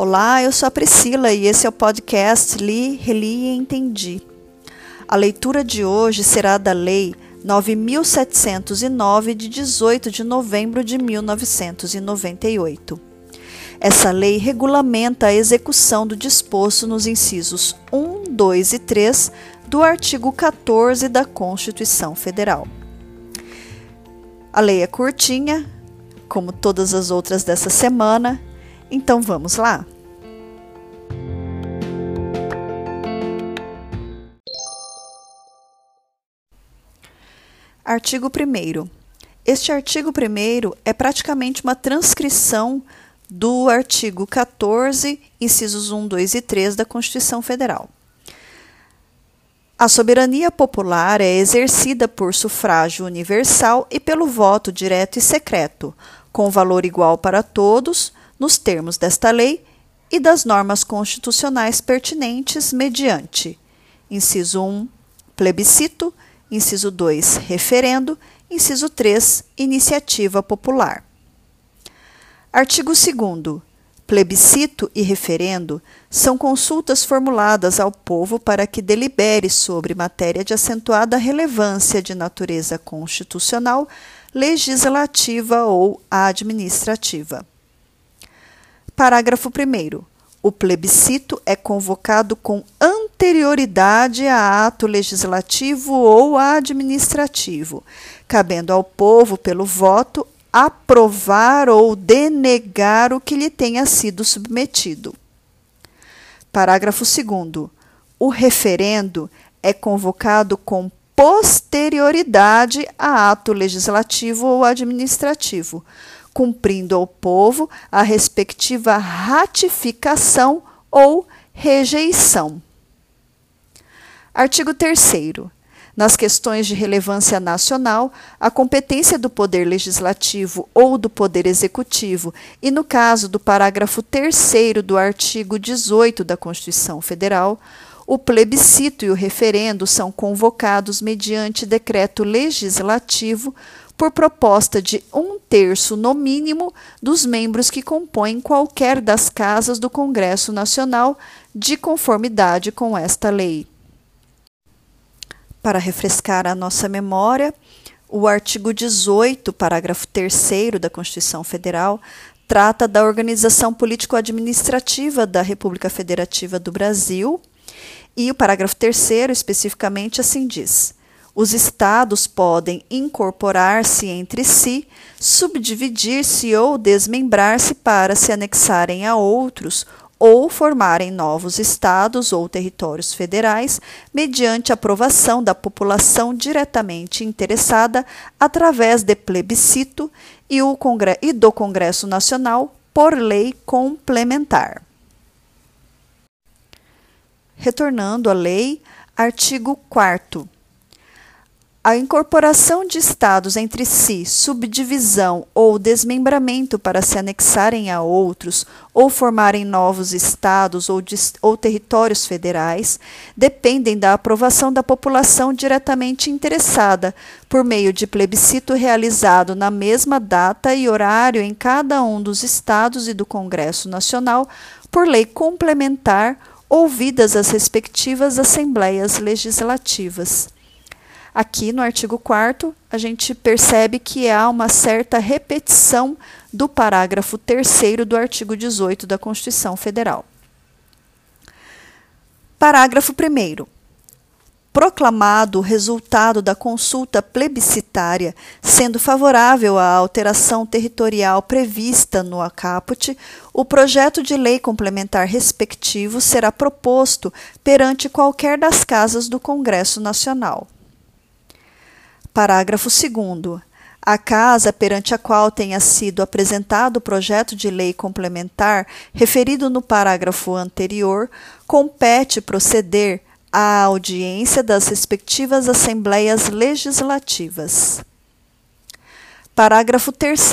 Olá, eu sou a Priscila e esse é o podcast Li, Reli e Entendi. A leitura de hoje será da Lei 9709 de 18 de novembro de 1998. Essa lei regulamenta a execução do disposto nos incisos 1, 2 e 3 do artigo 14 da Constituição Federal. A lei é curtinha, como todas as outras dessa semana, então vamos lá? Artigo 1. Este artigo 1 é praticamente uma transcrição do artigo 14, incisos 1, 2 e 3 da Constituição Federal. A soberania popular é exercida por sufrágio universal e pelo voto direto e secreto, com valor igual para todos, nos termos desta lei e das normas constitucionais pertinentes mediante inciso 1, plebiscito, inciso 2, referendo, inciso 3, iniciativa popular. Artigo 2 Plebiscito e referendo são consultas formuladas ao povo para que delibere sobre matéria de acentuada relevância de natureza constitucional, legislativa ou administrativa. Parágrafo 1. O plebiscito é convocado com anterioridade a ato legislativo ou administrativo, cabendo ao povo, pelo voto, aprovar ou denegar o que lhe tenha sido submetido. Parágrafo 2. O referendo é convocado com posterioridade a ato legislativo ou administrativo, cumprindo ao povo a respectiva ratificação ou rejeição. Artigo 3. Nas questões de relevância nacional, a competência do Poder Legislativo ou do Poder Executivo, e no caso do parágrafo 3 do artigo 18 da Constituição Federal, o plebiscito e o referendo são convocados mediante decreto legislativo por proposta de um terço, no mínimo, dos membros que compõem qualquer das casas do Congresso Nacional, de conformidade com esta lei. Para refrescar a nossa memória, o artigo 18, parágrafo 3 da Constituição Federal, trata da organização político-administrativa da República Federativa do Brasil, e o parágrafo 3 especificamente assim diz: os estados podem incorporar-se entre si, subdividir-se ou desmembrar-se para se anexarem a outros ou formarem novos estados ou territórios federais, mediante aprovação da população diretamente interessada através de plebiscito e, do Congresso Nacional por lei complementar. Retornando à lei, artigo 4 a incorporação de estados entre si, subdivisão ou desmembramento para se anexarem a outros ou formarem novos estados ou, ou, territórios federais dependem da aprovação da população diretamente interessada, por meio de plebiscito realizado na mesma data e horário em cada um dos estados e do Congresso Nacional, por lei complementar, ouvidas as respectivas assembleias legislativas. Aqui no artigo 4 a gente percebe que há uma certa repetição do parágrafo 3 do artigo 18 da Constituição Federal. Parágrafo 1 proclamado o resultado da consulta plebiscitária sendo favorável à alteração territorial prevista no acaput, o projeto de lei complementar respectivo será proposto perante qualquer das casas do Congresso Nacional. Parágrafo 2. A casa perante a qual tenha sido apresentado o projeto de lei complementar referido no parágrafo anterior compete proceder à audiência das respectivas assembleias legislativas. Parágrafo 3.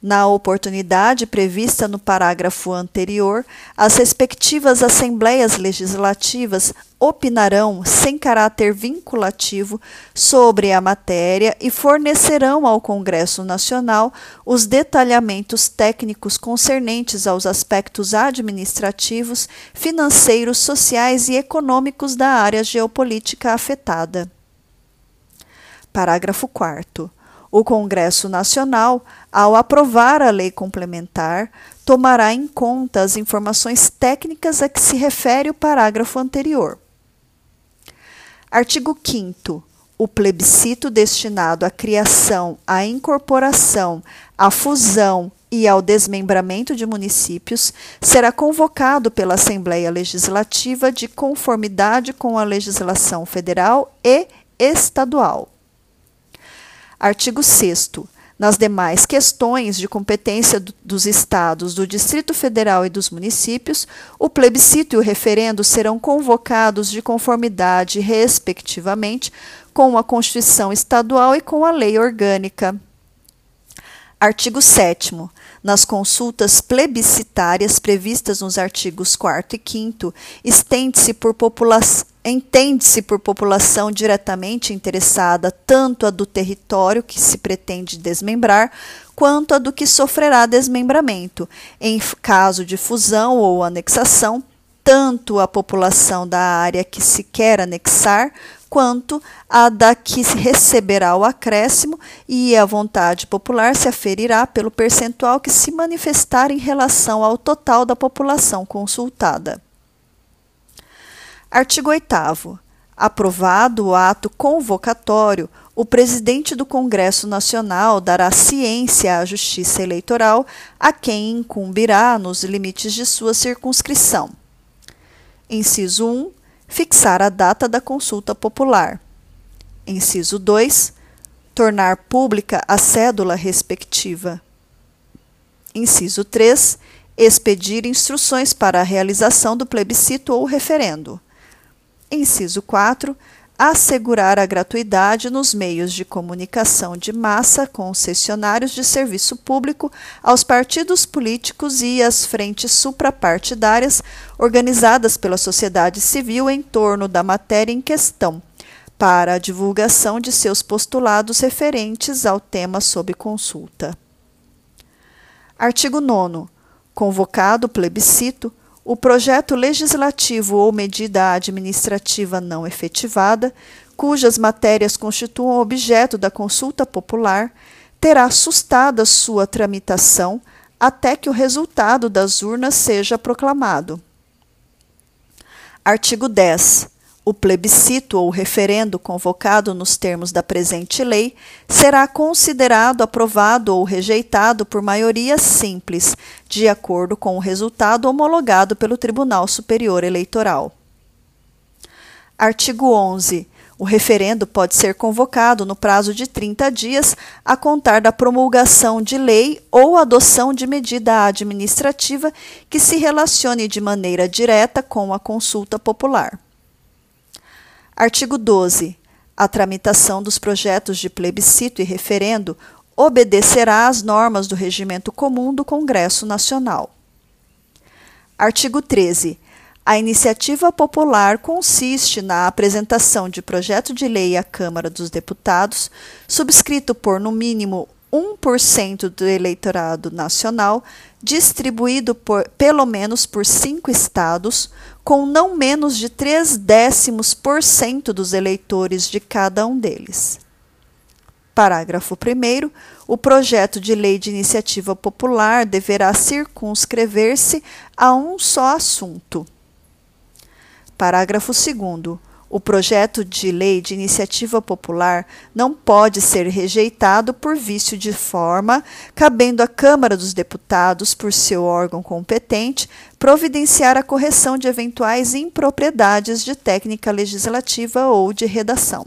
Na oportunidade prevista no parágrafo anterior, as respectivas Assembleias Legislativas opinarão, sem caráter vinculativo, sobre a matéria e fornecerão ao Congresso Nacional os detalhamentos técnicos concernentes aos aspectos administrativos, financeiros, sociais e econômicos da área geopolítica afetada. Parágrafo 4. O Congresso Nacional, ao aprovar a lei complementar, tomará em conta as informações técnicas a que se refere o parágrafo anterior. Artigo 5. O plebiscito destinado à criação, à incorporação, à fusão e ao desmembramento de municípios será convocado pela Assembleia Legislativa de conformidade com a legislação federal e estadual. Artigo 6. Nas demais questões de competência dos Estados, do Distrito Federal e dos municípios, o plebiscito e o referendo serão convocados de conformidade, respectivamente, com a Constituição Estadual e com a Lei Orgânica. Artigo 7. Nas consultas plebiscitárias previstas nos artigos 4 e 5, estende-se por população entende-se por população diretamente interessada tanto a do território que se pretende desmembrar, quanto a do que sofrerá desmembramento, em caso de fusão ou anexação, tanto a população da área que se quer anexar, quanto a da que receberá o acréscimo, e a vontade popular se aferirá pelo percentual que se manifestar em relação ao total da população consultada. Artigo 8. Aprovado o ato convocatório, o presidente do Congresso Nacional dará ciência à Justiça Eleitoral a quem incumbirá nos limites de sua circunscrição. Inciso 1. Fixar a data da consulta popular. Inciso 2. Tornar pública a cédula respectiva. Inciso 3. Expedir instruções para a realização do plebiscito ou referendo. Inciso 4. Assegurar a gratuidade nos meios de comunicação de massa concessionários de serviço público aos partidos políticos e às frentes suprapartidárias organizadas pela sociedade civil em torno da matéria em questão, para a divulgação de seus postulados referentes ao tema sob consulta. Artigo 9. Convocado o plebiscito, o projeto legislativo ou medida administrativa não efetivada, cujas matérias constituam objeto da consulta popular, terá sustada sua tramitação até que o resultado das urnas seja proclamado. Artigo 10 o plebiscito ou referendo convocado nos termos da presente lei será considerado aprovado ou rejeitado por maioria simples, de acordo com o resultado homologado pelo Tribunal Superior Eleitoral. Artigo 11. O referendo pode ser convocado no prazo de 30 dias a contar da promulgação de lei ou adoção de medida administrativa que se relacione de maneira direta com a consulta popular. Artigo 12. A tramitação dos projetos de plebiscito e referendo obedecerá às normas do regimento comum do Congresso Nacional. Artigo 13. A iniciativa popular consiste na apresentação de projeto de lei à Câmara dos Deputados, subscrito por, no mínimo, 1% do eleitorado nacional, distribuído por, pelo menos por cinco estados, com não menos de 3 décimos por cento dos eleitores de cada um deles. Parágrafo 1. O projeto de lei de iniciativa popular deverá circunscrever-se a um só assunto. Parágrafo 2. O projeto de lei de iniciativa popular não pode ser rejeitado por vício de forma, cabendo à Câmara dos Deputados, por seu órgão competente, providenciar a correção de eventuais impropriedades de técnica legislativa ou de redação.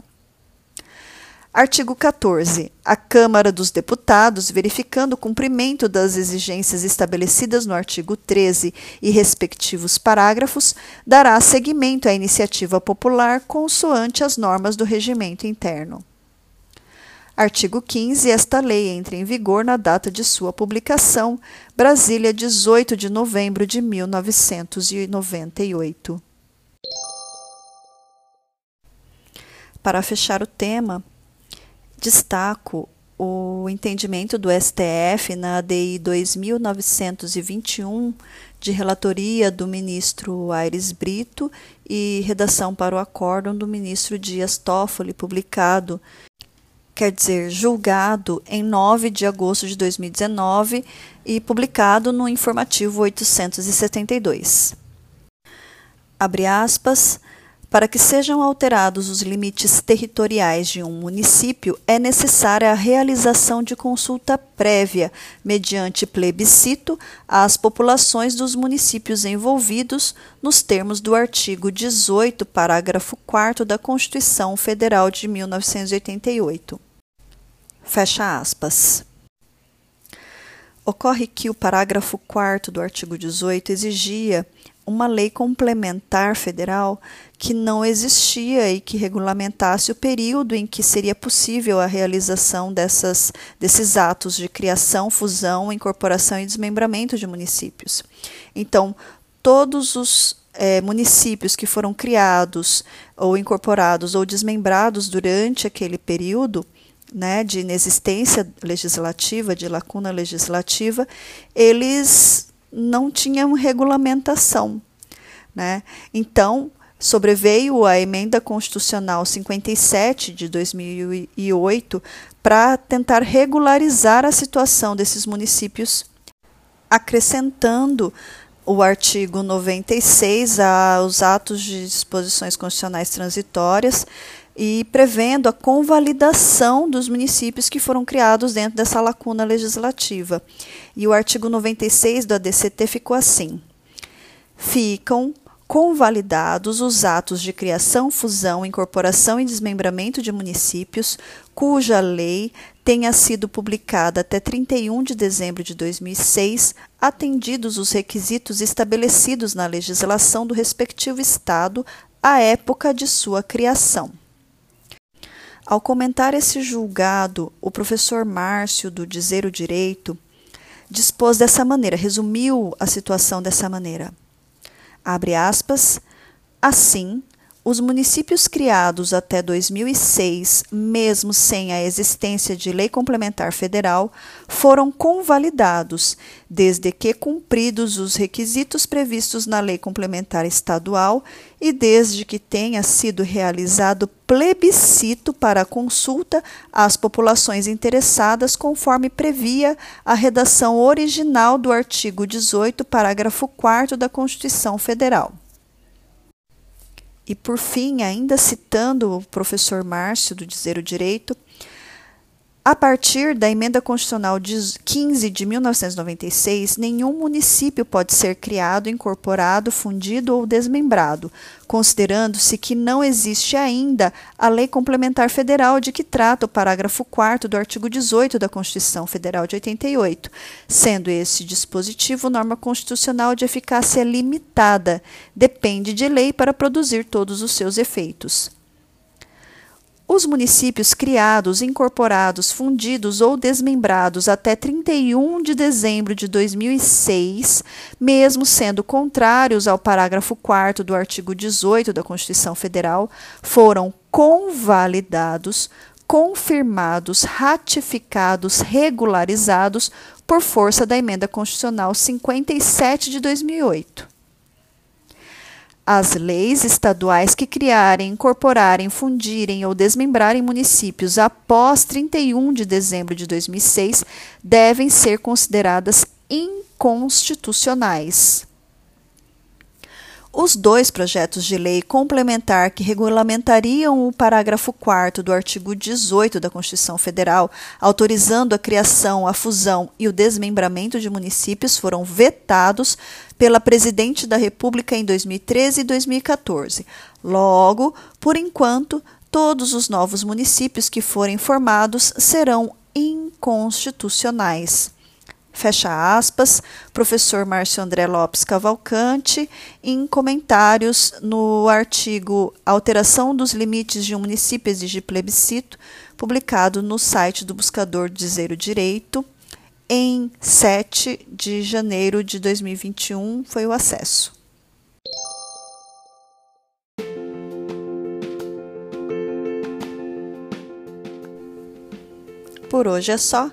Artigo 14. A Câmara dos Deputados, verificando o cumprimento das exigências estabelecidas no artigo 13 e respectivos parágrafos, dará seguimento à iniciativa popular consoante as normas do regimento interno. Artigo 15. Esta lei entra em vigor na data de sua publicação. Brasília, 18 de novembro de 1998. Para fechar o tema, destaco o entendimento do STF na ADI 2921, de relatoria do ministro Aires Brito e redação para o acórdão do ministro Dias Toffoli, publicado, quer dizer, julgado em 9 de agosto de 2019 e publicado no informativo 872. Abre aspas. Para que sejam alterados os limites territoriais de um município, é necessária a realização de consulta prévia, mediante plebiscito, às populações dos municípios envolvidos, nos termos do artigo 18, parágrafo 4 da Constituição Federal de 1988. Fecha aspas. Ocorre que o parágrafo 4 do artigo 18 exigia uma lei complementar federal que não existia e que regulamentasse o período em que seria possível a realização dessas, desses atos de criação, fusão, incorporação e desmembramento de municípios. Então, todos os é, municípios que foram criados ou incorporados ou desmembrados durante aquele período né, de inexistência legislativa, de lacuna legislativa, eles não tinham regulamentação. Né? Então, sobreveio a emenda constitucional 57 de 2008 para tentar regularizar a situação desses municípios, acrescentando o artigo 96 aos atos de disposições constitucionais transitórias e prevendo a convalidação dos municípios que foram criados dentro dessa lacuna legislativa. E o artigo 96 do ADCT ficou assim: ficam convalidados os atos de criação, fusão, incorporação e desmembramento de municípios cuja lei tenha sido publicada até 31 de dezembro de 2006, atendidos os requisitos estabelecidos na legislação do respectivo estado à época de sua criação. Ao comentar esse julgado, o professor Márcio, do Dizer o Direito, dispôs dessa maneira, resumiu a situação dessa maneira. Abre aspas. Assim, os municípios criados até 2006, mesmo sem a existência de lei complementar federal, foram convalidados, desde que cumpridos os requisitos previstos na lei complementar estadual e desde que tenha sido realizado plebiscito para consulta às populações interessadas, conforme previa a redação original do artigo 18, parágrafo 4 da Constituição Federal. E por fim, ainda citando o professor Márcio do Dizer o Direito, a partir da emenda constitucional 15 de 1996, nenhum município pode ser criado, incorporado, fundido ou desmembrado, considerando-se que não existe ainda a Lei Complementar Federal de que trata o parágrafo 4 do artigo 18 da Constituição Federal de 88, sendo esse dispositivo norma constitucional de eficácia limitada, depende de lei para produzir todos os seus efeitos. Os municípios criados, incorporados, fundidos ou desmembrados até 31 de dezembro de 2006, mesmo sendo contrários ao parágrafo 4 do artigo 18 da Constituição Federal, foram convalidados, confirmados, ratificados, regularizados por força da Emenda Constitucional 57 de 2008. As leis estaduais que criarem, incorporarem, fundirem ou desmembrarem municípios após 31 de dezembro de 2006 devem ser consideradas inconstitucionais. Os dois projetos de lei complementar que regulamentariam o parágrafo 4 do artigo 18 da Constituição Federal, autorizando a criação, a fusão e o desmembramento de municípios, foram vetados pela Presidente da República em 2013 e 2014. Logo, por enquanto, todos os novos municípios que forem formados serão inconstitucionais. Fecha aspas, professor Márcio André Lopes Cavalcante, em comentários no artigo Alteração dos limites de um município exige plebiscito, publicado no site do Buscador Dizer o Direito, em 7 de janeiro de 2021, foi o acesso. Por hoje é só.